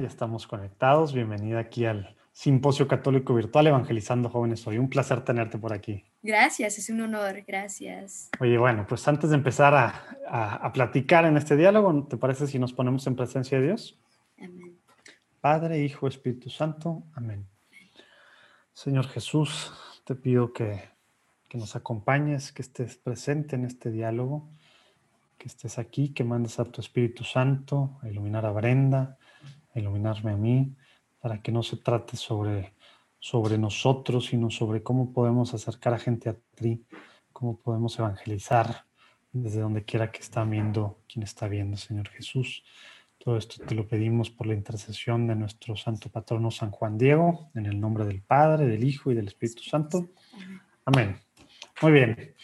Ya estamos conectados. Bienvenida aquí al Simposio Católico Virtual Evangelizando Jóvenes Hoy. Un placer tenerte por aquí. Gracias, es un honor, gracias. Oye, bueno, pues antes de empezar a, a, platicar en este diálogo, ¿te parece si nos ponemos en presencia de Dios? Amén. Padre, Hijo, Espíritu Santo. Amén. Señor Jesús, te pido que, que nos acompañes, que estés presente en este diálogo que estés aquí, que mandes a tu Espíritu Santo a iluminar a Brenda, a iluminarme a mí, para que no se trate sobre, sobre nosotros, sino sobre cómo podemos acercar a gente a ti, cómo podemos evangelizar desde donde quiera que está viendo, quien está viendo, Señor Jesús. Todo esto te lo pedimos por la intercesión de nuestro santo patrono San Juan Diego, en el nombre del Padre, del Hijo y del Espíritu Santo. Amén. Muy bien.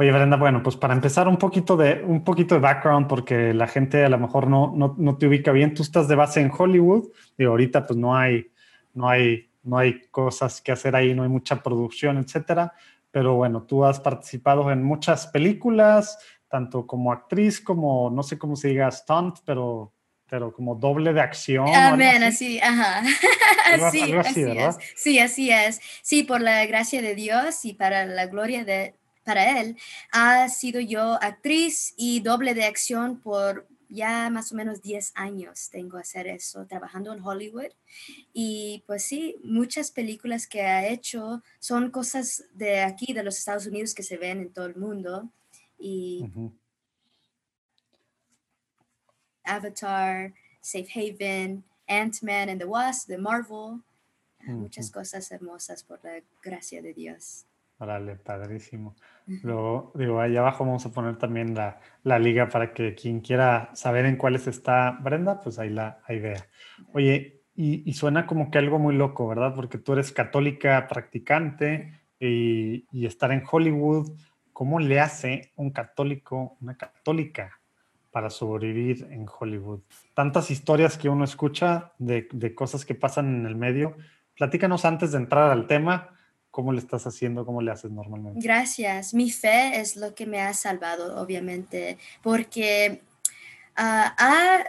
Oye, Brenda, bueno, pues para empezar un poquito de, un poquito de background, porque la gente a lo mejor no, no, no te ubica bien. Tú estás de base en Hollywood y ahorita pues no hay, no hay, no hay cosas que hacer ahí, no hay mucha producción, etcétera. Pero bueno, tú has participado en muchas películas, tanto como actriz como, no sé cómo se diga, stunt, pero pero como doble de acción. Amén, así? ajá. sí, así, es. Sí, así es. Sí, por la gracia de Dios y para la gloria de, para él, ha sido yo actriz y doble de acción por ya más o menos 10 años tengo hacer eso, trabajando en Hollywood. Y pues sí, muchas películas que ha hecho son cosas de aquí, de los Estados Unidos, que se ven en todo el mundo. Y Avatar, Safe Haven, Ant-Man and the Wasp, de Marvel. Muchas cosas hermosas por la gracia de Dios. Órale, padrísimo. Luego, digo, ahí abajo vamos a poner también la, la, liga para que quien quiera saber en cuáles está Brenda, pues ahí la ahí vea. Oye, y, y, suena como que algo muy loco, ¿verdad? Porque tú eres católica practicante y, y, estar en Hollywood, ¿cómo le hace un católico, una católica para sobrevivir en Hollywood? Tantas historias que uno escucha de, de cosas que pasan en el medio. Platícanos antes de entrar al tema ¿Cómo le estás haciendo? ¿Cómo le haces normalmente? Gracias. Mi fe es lo que me ha salvado, obviamente, porque ah, ha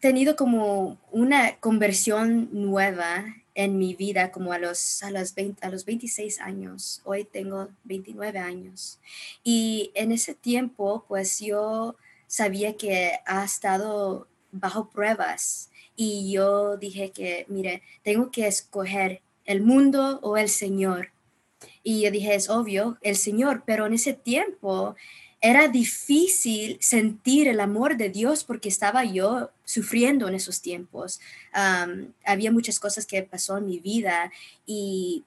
tenido como una conversión nueva en mi vida como a los, a, los 20, a los 26 años. Hoy tengo 29 años. Y en ese tiempo, pues yo sabía que ha estado bajo pruebas y yo dije que, mire, tengo que escoger el mundo o el Señor. Y yo dije, es obvio, el Señor, pero en ese tiempo era difícil sentir el amor de Dios porque estaba yo sufriendo en esos tiempos. había muchas cosas que pasó en mi vida y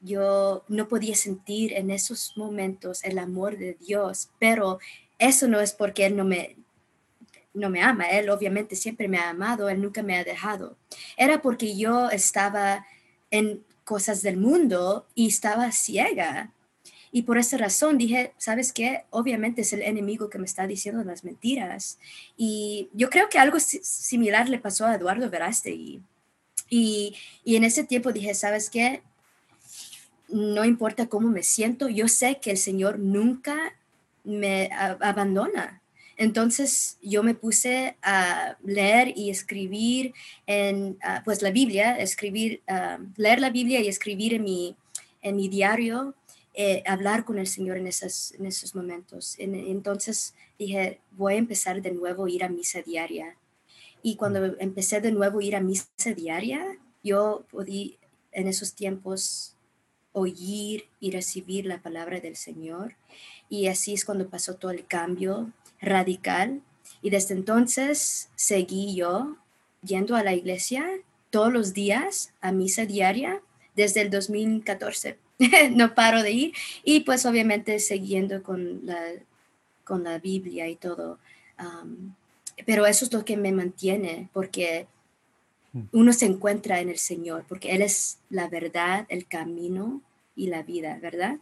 yo no podía sentir en esos momentos el amor de Dios, pero eso no es porque Él no me, no me ama, Él obviamente siempre me ha amado, Él nunca me ha dejado. Era porque yo estaba en cosas del mundo y estaba ciega. Y por esa razón dije, ¿sabes qué? Obviamente es el enemigo que me está diciendo las mentiras. Y yo creo que algo similar le pasó a Eduardo Verástegui. Y, y en ese tiempo dije, ¿sabes qué? No importa cómo me siento, yo sé que el Señor nunca me abandona. Entonces yo me puse a leer y escribir en ah, pues la Biblia, escribir, ah, leer la Biblia y escribir en mi, en mi diario, eh, hablar con el Señor en, esos, en esos momentos. entonces dije, voy a empezar de nuevo a ir a misa diaria. Y cuando empecé de nuevo a ir a misa diaria, yo podí en esos tiempos oír y recibir la palabra del Señor. Y así es cuando pasó todo el cambio radical y desde entonces seguí yo yendo a la iglesia todos los días a misa diaria desde el 2014. no paro de ir y pues obviamente siguiendo con la, con la Biblia y todo. pero eso es lo que me mantiene porque mm. uno se encuentra en el Señor, porque Él es la verdad, el camino y la vida, ¿verdad?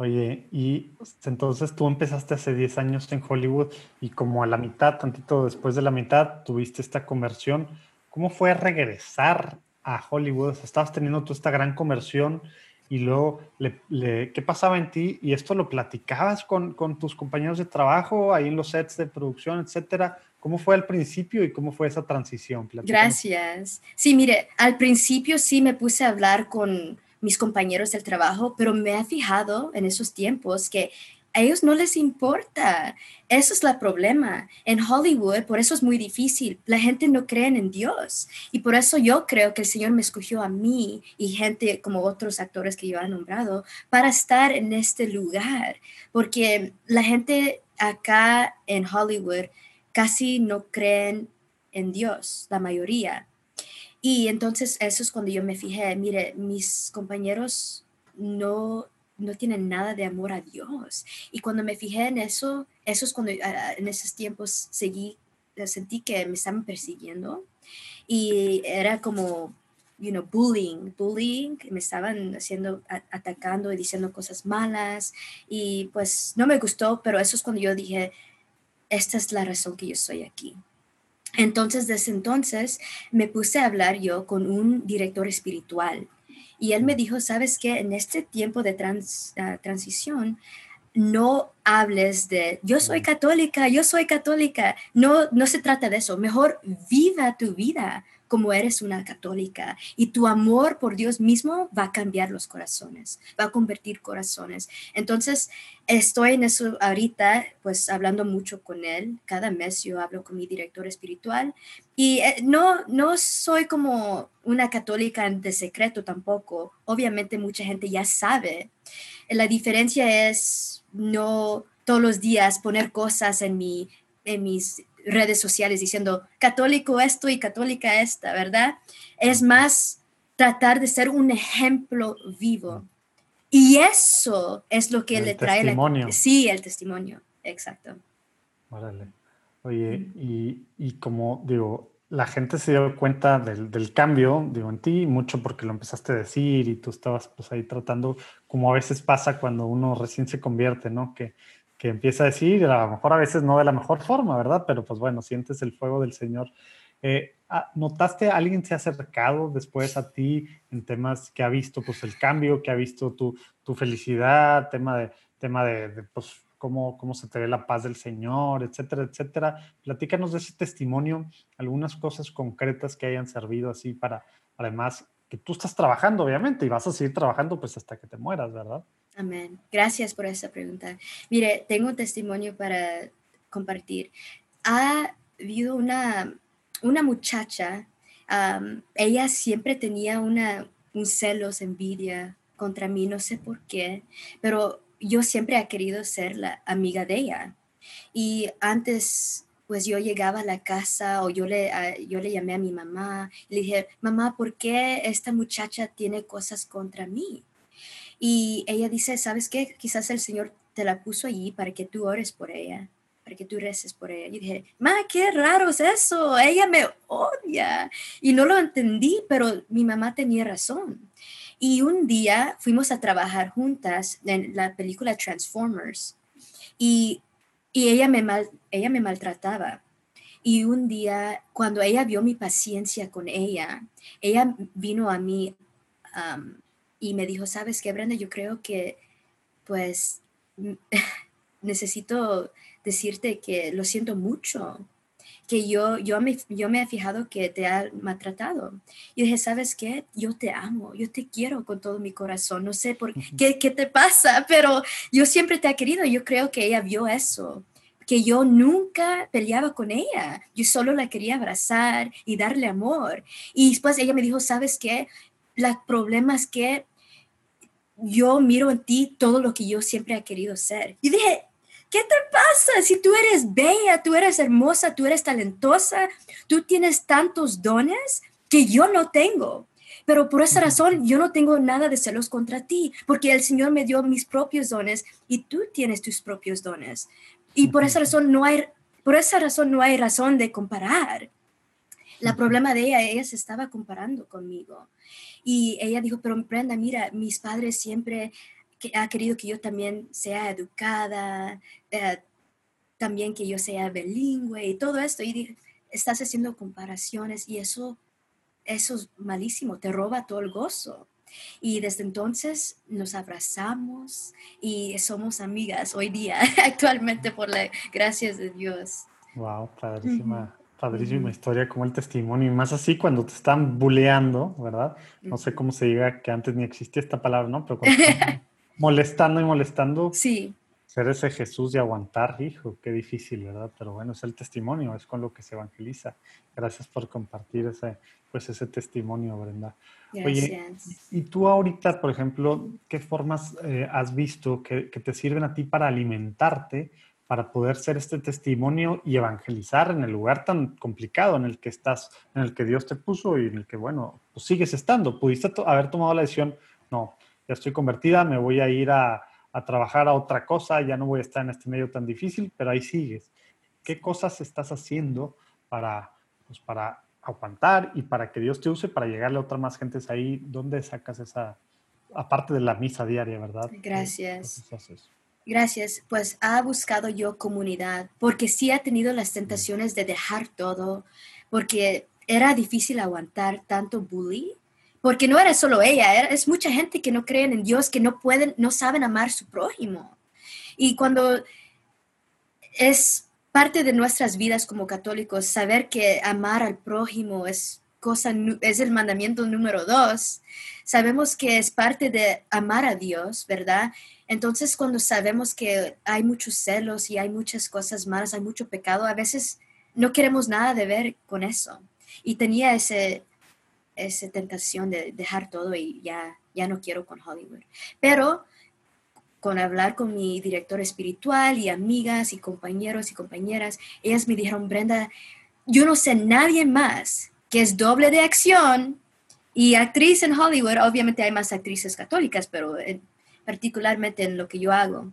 Oye, y entonces tú empezaste hace 10 años en Hollywood y como a la mitad, tantito después de la mitad, tuviste esta conversión. ¿Cómo fue regresar a Hollywood? estabas teniendo tú esta gran conversión y luego, ¿qué pasaba en ti? Y esto lo platicabas con, con, tus compañeros de trabajo, ahí en los sets de producción, etcétera. ¿Cómo fue al principio y cómo fue esa transición? Gracias. Sí, mire, al principio sí me puse a hablar con mis compañeros del trabajo, pero me he fijado en esos tiempos que a ellos no les importa. Eso es el problema. En Hollywood, por eso es muy difícil. La gente no cree en Dios. Y por eso yo creo que el Señor me escogió a mí y gente como otros actores que yo he nombrado para estar en este lugar. Porque la gente acá en Hollywood casi no creen en Dios, la mayoría. Y entonces eso es cuando yo me fijé, mire, mis compañeros no no tienen nada de amor a Dios. Y cuando me fijé en eso, eso es cuando ah, en esos tiempos seguí, sentí que me estaban persiguiendo y era como, you know, bullying, bullying, me estaban haciendo, atacando y diciendo cosas malas y pues no me gustó, pero eso es cuando yo dije, esta es la razón que yo estoy aquí. Entonces, desde entonces, me puse a hablar yo con un director espiritual y él me dijo, sabes qué, en este tiempo de ah, transición, no hables de yo soy católica, yo soy católica. No, no se trata de eso. Mejor viva tu vida como eres una católica y tu amor por Dios mismo va a cambiar los corazones, va a convertir corazones. Entonces, estoy en eso ahorita, pues hablando mucho con él. Cada mes yo hablo con mi director espiritual y eh, no, no soy como una católica de secreto tampoco. Obviamente mucha gente ya sabe. La diferencia es no todos los días poner cosas en, mi, en mis redes sociales diciendo católico esto y católica esta, ¿verdad? Es más tratar de ser un ejemplo vivo. Y eso es lo que le trae testimonio. La, sí, el testimonio, exacto. Órale. Oye, y, y, como digo, la gente se dio cuenta del, del, cambio, digo, en ti, mucho porque lo empezaste a decir y tú estabas pues ahí tratando, como a veces pasa cuando uno recién se convierte, ¿no? Que que empieza a decir, a lo mejor a veces no de la mejor forma, ¿verdad? Pero pues bueno, sientes el fuego del Señor. Eh, ah, ¿Notaste a alguien se ha acercado después a ti en temas que ha visto pues el cambio, que ha visto tu, tu felicidad, tema de, tema de, pues cómo, cómo se te ve la paz del Señor, etcétera, etcétera? Platícanos de ese testimonio, algunas cosas concretas que hayan servido así para, además, que tú estás trabajando, obviamente, y vas a seguir trabajando pues hasta que te mueras, ¿verdad? Amén. Gracias por esa pregunta. Mire, tengo un testimonio para compartir. Ha habido una, una muchacha, ella siempre tenía una, un celos, envidia contra mí, no sé por qué, pero yo siempre he querido ser la amiga de ella. Y antes, pues yo llegaba a la casa o yo le, yo le llamé a mi mamá y le dije, mamá, ¿por qué esta muchacha tiene cosas contra mí? Y ella dice, ¿sabes qué? Quizás el Señor te la puso allí para que tú ores por ella, para que tú reces por ella. Y dije, ma, qué raro es eso, ella me odia. Y no lo entendí, pero mi mamá tenía razón. Y un día fuimos a trabajar juntas en la película Transformers y, y ella, me mal, ella me maltrataba. Y un día, cuando ella vio mi paciencia con ella, ella vino a mí y me dijo, sabes qué, Brenda, yo creo que pues necesito decirte que lo siento mucho, que yo, yo, me, yo me he fijado que te ha maltratado. Y dije, ¿sabes qué? Yo te amo, yo te quiero con todo mi corazón, no sé por qué, qué te pasa, pero yo siempre te he querido, yo creo que ella vio eso que yo nunca peleaba con ella, yo solo la quería abrazar y darle amor. Y después ella me dijo, ¿sabes qué? El problema es que yo miro en ti todo lo que yo siempre he querido ser. Y dije, ¿qué te pasa? Si tú eres bella, tú eres hermosa, tú eres talentosa, tú tienes tantos dones que yo no tengo. Pero por esa razón yo no tengo nada de celos contra ti, porque el Señor me dio mis propios dones y tú tienes tus propios dones. Y por esa razón no hay, por esa razón no hay razón de comparar. La problema de ella, ella se estaba comparando conmigo. Y ella dijo, pero Brenda, mira, mis padres siempre que, ha querido que yo también sea educada, eh, también que yo sea bilingüe y todo esto. Y dije, estás haciendo comparaciones y eso, eso es malísimo, te roba todo el gozo. Y desde entonces nos abrazamos y somos amigas hoy día, actualmente por la gracias de Dios. Wow, padrísima, padrísima historia, como el testimonio, y más así cuando te están buleando, ¿verdad? No sé cómo se diga que antes ni existía esta palabra, ¿no? Pero cuando están molestando y molestando. Sí. Ser ese Jesús y aguantar, hijo, qué difícil, ¿verdad? Pero bueno, es el testimonio, es con lo que se evangeliza. Gracias por compartir ese, pues ese testimonio, Brenda. Oye, y tú ahorita, por ejemplo, ¿qué formas eh, has visto que, que, te sirven a ti para alimentarte, para poder ser este testimonio y evangelizar en el lugar tan complicado en el que estás, en el que Dios te puso y en el que, bueno, pues sigues estando? Pudiste haber tomado la decisión, no, ya estoy convertida, me voy a ir a, a trabajar a otra cosa, ya no voy a estar en este medio tan difícil, pero ahí sigues. ¿Qué cosas estás haciendo para, pues para aguantar y para que Dios te use para llegarle a otras más gentes ahí? ¿Dónde sacas esa, aparte de la misa diaria, verdad? Gracias. Gracias. Pues ha buscado yo comunidad, porque sí ha tenido las tentaciones de dejar todo, porque era difícil aguantar tanto bullying porque no era solo ella, es mucha gente que no creen en Dios, que no pueden, no saben amar su prójimo. Y cuando es parte de nuestras vidas como católicos, saber que amar al prójimo es cosa, es el mandamiento número dos, sabemos que es parte de amar a Dios, ¿verdad? Entonces cuando sabemos que hay muchos celos y hay muchas cosas malas, hay mucho pecado, a veces no queremos nada de ver con eso. Y tenía ese, esa tentación de dejar todo y ya, ya no quiero con Hollywood. Pero con hablar con mi director espiritual y amigas y compañeros y compañeras, ellas me dijeron, Brenda, yo no sé nadie más que es doble de acción y actriz en Hollywood. Obviamente hay más actrices católicas, pero particularmente en lo que yo hago,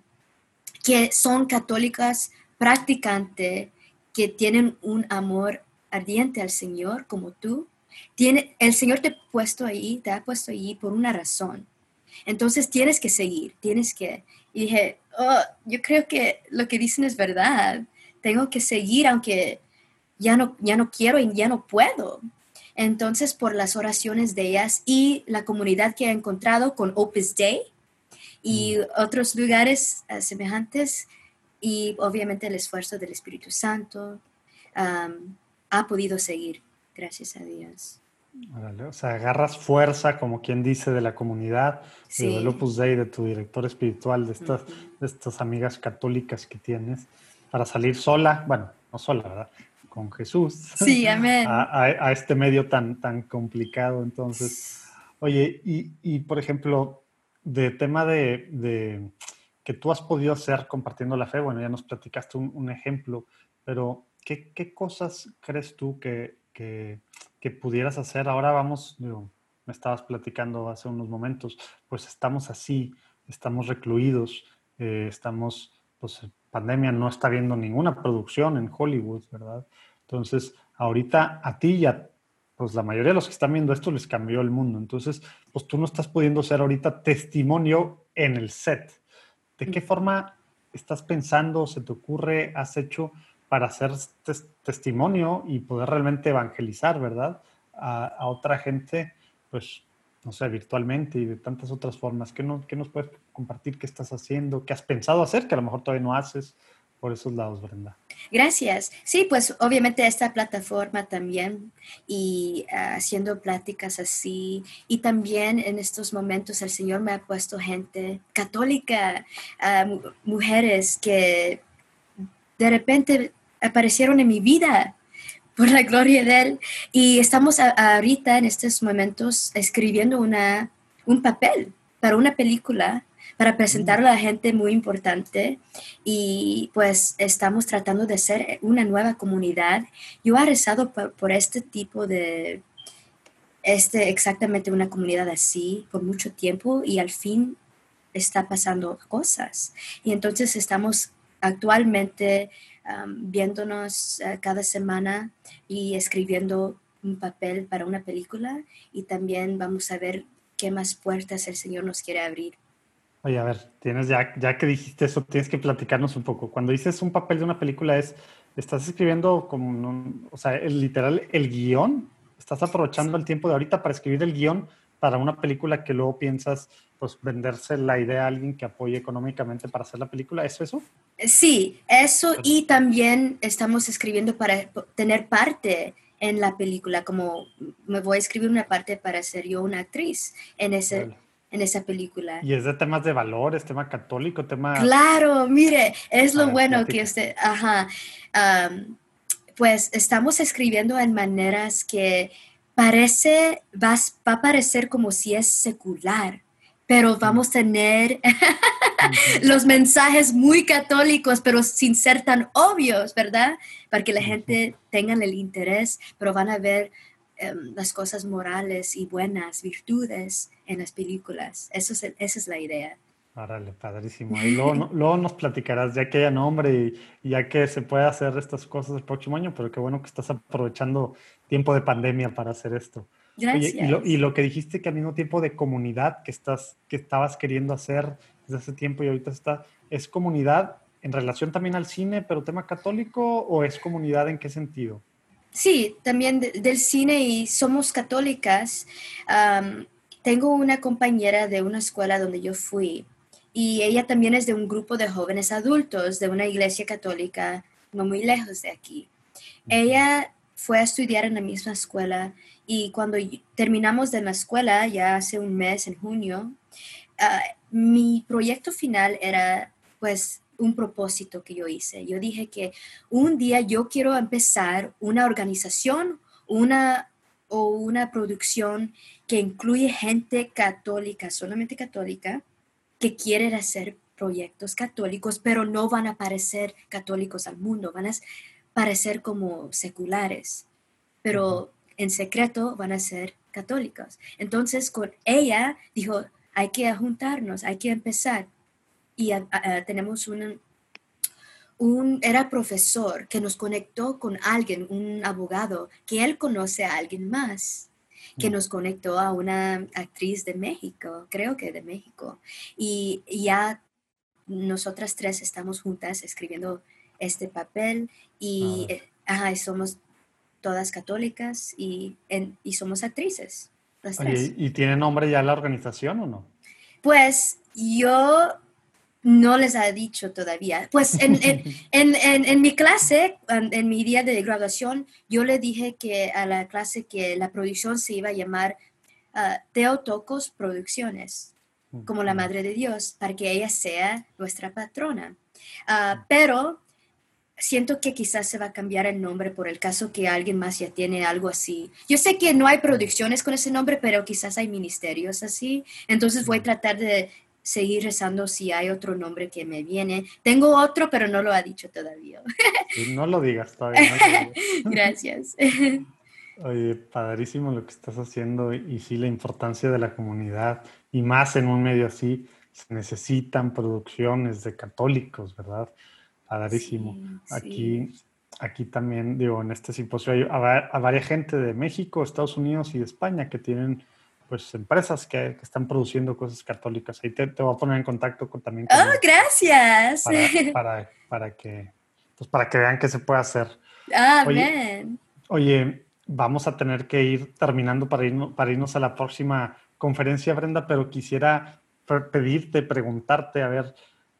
que son católicas practicantes, que tienen un amor ardiente al Señor como tú tiene, el Señor te ha puesto ahí, te ha puesto ahí por una razón. Entonces tienes que seguir, tienes que... Y dije, oh, yo creo que lo que dicen es verdad. Tengo que seguir aunque ya no, ya no quiero y ya no puedo. Entonces, por las oraciones de ellas y la comunidad que he encontrado con Opus Day y mm. otros lugares uh, semejantes, y obviamente el esfuerzo del Espíritu Santo, um, ha podido seguir gracias a Dios. o sea, agarras fuerza, como quien dice, de la comunidad, de del Opus Dei, de tu director espiritual, de estas, de estas amigas católicas que tienes, para salir sola, bueno, no sola, ¿verdad? Con Jesús. Sí, amén. A, este medio tan, tan complicado. Entonces, oye, y, y por ejemplo, de tema de, de, que tú has podido hacer compartiendo la fe, bueno, ya nos platicaste un, ejemplo, pero ¿qué, ¿qué, cosas crees tú que, que, pudieras hacer. Ahora vamos, me estabas platicando hace unos momentos, pues estamos así, estamos recluidos, eh, estamos, pues pandemia no está viendo ninguna producción en Hollywood, ¿verdad? Entonces, ahorita a ti ya, pues la mayoría de los que están viendo esto les cambió el mundo. Entonces, pues tú no estás pudiendo ser ahorita testimonio en el set. ¿De qué forma estás pensando, se te ocurre, has hecho para hacer testimonio y poder realmente evangelizar, ¿verdad? A, otra gente, pues, no sé, virtualmente y de tantas otras formas. ¿Qué, no, ¿Qué, nos puedes compartir? ¿Qué estás haciendo? ¿Qué has pensado hacer que a lo mejor todavía no haces por esos lados, Brenda? Gracias. Sí, pues obviamente esta plataforma también y ah, haciendo pláticas así y también en estos momentos el Señor me ha puesto gente católica, ah, mujeres que de repente aparecieron en mi vida por la gloria de Él. Y estamos ahorita en estos momentos escribiendo una, un papel para una película para presentarlo a la gente muy importante y pues estamos tratando de ser una nueva comunidad. Yo he rezado por, por, este tipo de, este, exactamente una comunidad así por mucho tiempo y al fin está pasando cosas. Y entonces estamos actualmente viéndonos eh, cada semana y escribiendo un papel para una película y también vamos a ver qué más puertas el Señor nos quiere abrir. Oye, a ver, tienes ya, ya que dijiste eso, tienes que platicarnos un poco. Cuando dices un papel de una película es, estás escribiendo como, o sea, el literal, el guion, estás aprovechando el tiempo de ahorita para escribir el guion para una película que luego piensas pues venderse la idea a alguien que apoye económicamente para hacer la película, ¿es eso? Sí, eso y también estamos escribiendo para tener parte en la película, como me voy a escribir una parte para ser yo una actriz en ese... En esa película. Y es de temas de valores, tema católico, tema... Claro, mire, es lo bueno que usted, ajá, pues estamos escribiendo en maneras que parece, va, va, a parecer como si es secular, pero vamos a tener los mensajes muy católicos, pero sin ser tan obvios, ¿verdad? Para que la gente tenga el interés, pero van a ver em, las cosas morales y buenas, virtudes en las películas. Eso es, esa es la idea. Árale, padrísimo. Y luego, luego, nos platicarás ya que haya nombre y, ya que se puede hacer estas cosas el próximo año, pero qué bueno que estás aprovechando tiempo de pandemia para hacer esto. Gracias. y, lo, que dijiste que al mismo tiempo de comunidad que, estás, que estabas queriendo hacer desde hace tiempo y ahorita está, ¿es comunidad en relación también al cine, pero tema católico o es comunidad en qué sentido? Sí, también del cine y somos católicas. Tengo una compañera de una escuela donde yo fui y ella también es de un grupo de jóvenes adultos de una iglesia católica no muy lejos de aquí. Ella fue a estudiar en la misma escuela y cuando terminamos de la escuela, ya hace un mes, en junio, ah, mi proyecto final era pues un propósito que yo hice. Yo dije que un día yo quiero empezar una organización, una o una producción que incluye gente católica, solamente católica, que quiere hacer proyectos católicos, pero no van a parecer católicos al mundo, van a parecer como seculares. Pero en secreto van a ser católicos. Entonces, con ella dijo, hay que juntarnos, hay que empezar. Y tenemos un, un, era profesor que nos conectó con alguien, un abogado, que él conoce a alguien más, que mm. nos conectó a una actriz de México, creo que de México. Y ya nosotras tres estamos juntas escribiendo este papel y ah. somos todas católicas y, y somos actrices. ¿y tiene nombre ya la organización o no? Pues yo no les ha dicho todavía. Pues en, en, mi clase, en, mi día de graduación, yo le dije que a la clase que la producción se iba a llamar uh, Teotocos Producciones, como la Madre de Dios, para que ella sea nuestra patrona. Ah, pero siento que quizás se va a cambiar el nombre por el caso que alguien más ya tiene algo así. Yo sé que no hay producciones con ese nombre, pero quizás hay ministerios así. Entonces voy a tratar de seguir rezando si hay otro nombre que me viene. Tengo otro, pero no lo ha dicho todavía. no lo digas todavía. Gracias. Oye, padrísimo lo que estás haciendo y sí la importancia de la comunidad y más en un medio así, se necesitan producciones de católicos, ¿verdad? Padrísimo. aquí, aquí también, digo, en este simposio hay a, varias gente de México, Estados Unidos y de España que tienen pues empresas que, están produciendo cosas católicas. Ahí te, voy a poner en contacto con, también. oh, gracias. Para, para, que, pues para que vean qué se puede hacer. Ah, bien. Oye, vamos a tener que ir terminando para, irnos, para irnos a la próxima conferencia, Brenda, pero quisiera pedirte, preguntarte, a ver,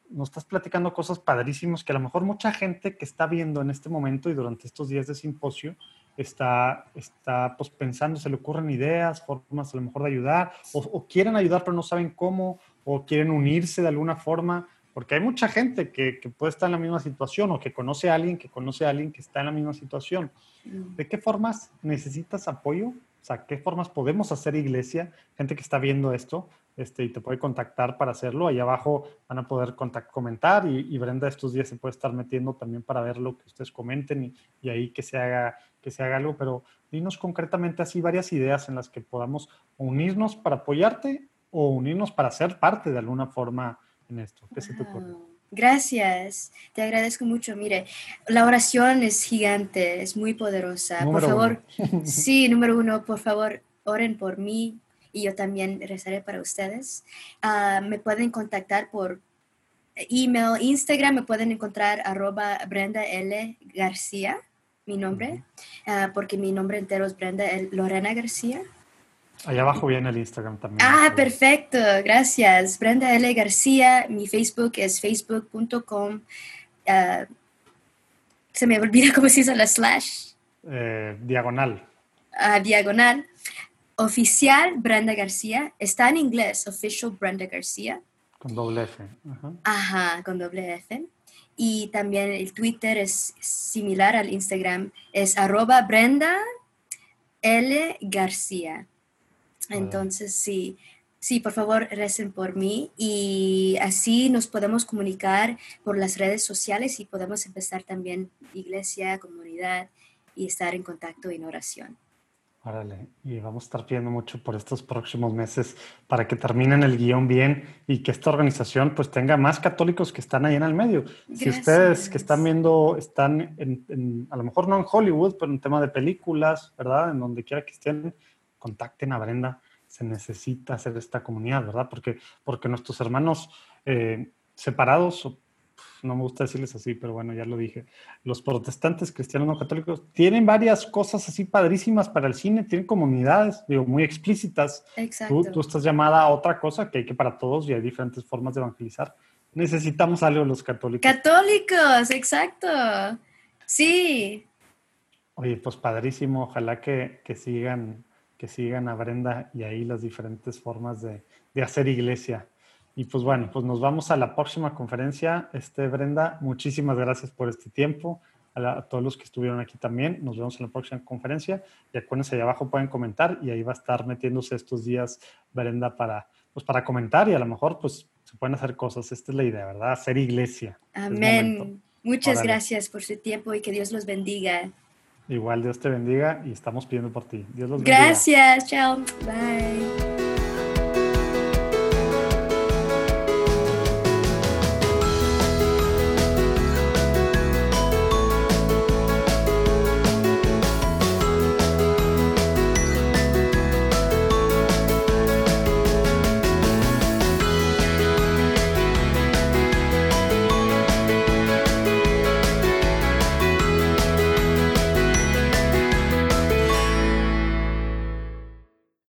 nos estás platicando cosas padrísimas que a lo mejor mucha gente que está viendo en este momento y durante estos días de simposio está, está pues pensando, se le ocurren ideas, formas a lo mejor de ayudar, o, quieren ayudar pero no saben cómo, o quieren unirse de alguna forma, porque hay mucha gente que, que, puede estar en la misma situación o que conoce a alguien que conoce a alguien que está en la misma situación. Mm. ¿De qué formas necesitas apoyo? O sea, ¿qué formas podemos hacer iglesia? Gente que está viendo esto, este, y te puede contactar para hacerlo. Ahí abajo van a poder comentar y, Brenda estos días se puede estar metiendo también para ver lo que ustedes comenten y, ahí que se, haga, que se haga algo. Pero dinos concretamente así varias ideas en las que podamos unirnos para apoyarte o unirnos para ser parte de alguna forma en esto. ¿Qué se te ocurre? Gracias, te agradezco mucho. Mire, la oración es gigante, es muy poderosa. por favor, sí, número uno, por favor, oren por mí, y yo también rezaré para ustedes. Ah, me pueden contactar por email, Instagram, me pueden encontrar arroba Brenda L. García, mi nombre, ah, porque mi nombre entero es Brenda Lorena García. Allá abajo viene el Instagram también. Ah, perfecto, gracias. Brenda L. García, mi Facebook es facebook.com. Ah, se me olvida cómo se dice la slash. Eh, diagonal. Ah, diagonal. Oficial Brenda García. Está en inglés, Official Brenda García. Con doble F. Ajá, con doble F. Y también el Twitter es similar al Instagram, es arroba Brenda L. García. Entonces, sí, sí, por favor, recen por mí y así nos podemos comunicar por las redes sociales y podemos empezar también iglesia, comunidad y estar en contacto en oración. Órale, y vamos a estar pidiendo mucho por estos próximos meses para que terminen el guion bien y que esta organización pues tenga más católicos que están ahí en el medio. Si ustedes que están viendo están en, a lo mejor no en Hollywood, pero en tema de películas, ¿verdad? En donde quiera que estén, contacten a Brenda. Se necesita hacer esta comunidad, ¿verdad? Porque, porque nuestros hermanos eh, separados no me gusta decirles así, pero bueno, ya lo dije. Los protestantes cristianos no católicos tienen varias cosas así padrísimas para el cine, tienen comunidades, digo, muy explícitas. Exacto. Tú, estás llamada a otra cosa que hay que para todos y hay diferentes formas de evangelizar. Necesitamos algo los católicos. Católicos, exacto. Sí. Oye, pues padrísimo. Ojalá que, que sigan que sigan a Brenda y ahí las diferentes formas de, de hacer iglesia. Y pues bueno, pues nos vamos a la próxima conferencia. Este, Brenda, muchísimas gracias por este tiempo. A, todos los que estuvieron aquí también. Nos vemos en la próxima conferencia. Y acuérdense, ahí abajo pueden comentar y ahí va a estar metiéndose estos días Brenda para, pues para comentar y a lo mejor pues se pueden hacer cosas. Esta es la idea, ¿verdad? Hacer iglesia. Amén. Muchas gracias por su tiempo y que Dios los bendiga. Igual Dios te bendiga y estamos pidiendo por ti. Dios los bendiga. Gracias, chao. Bye.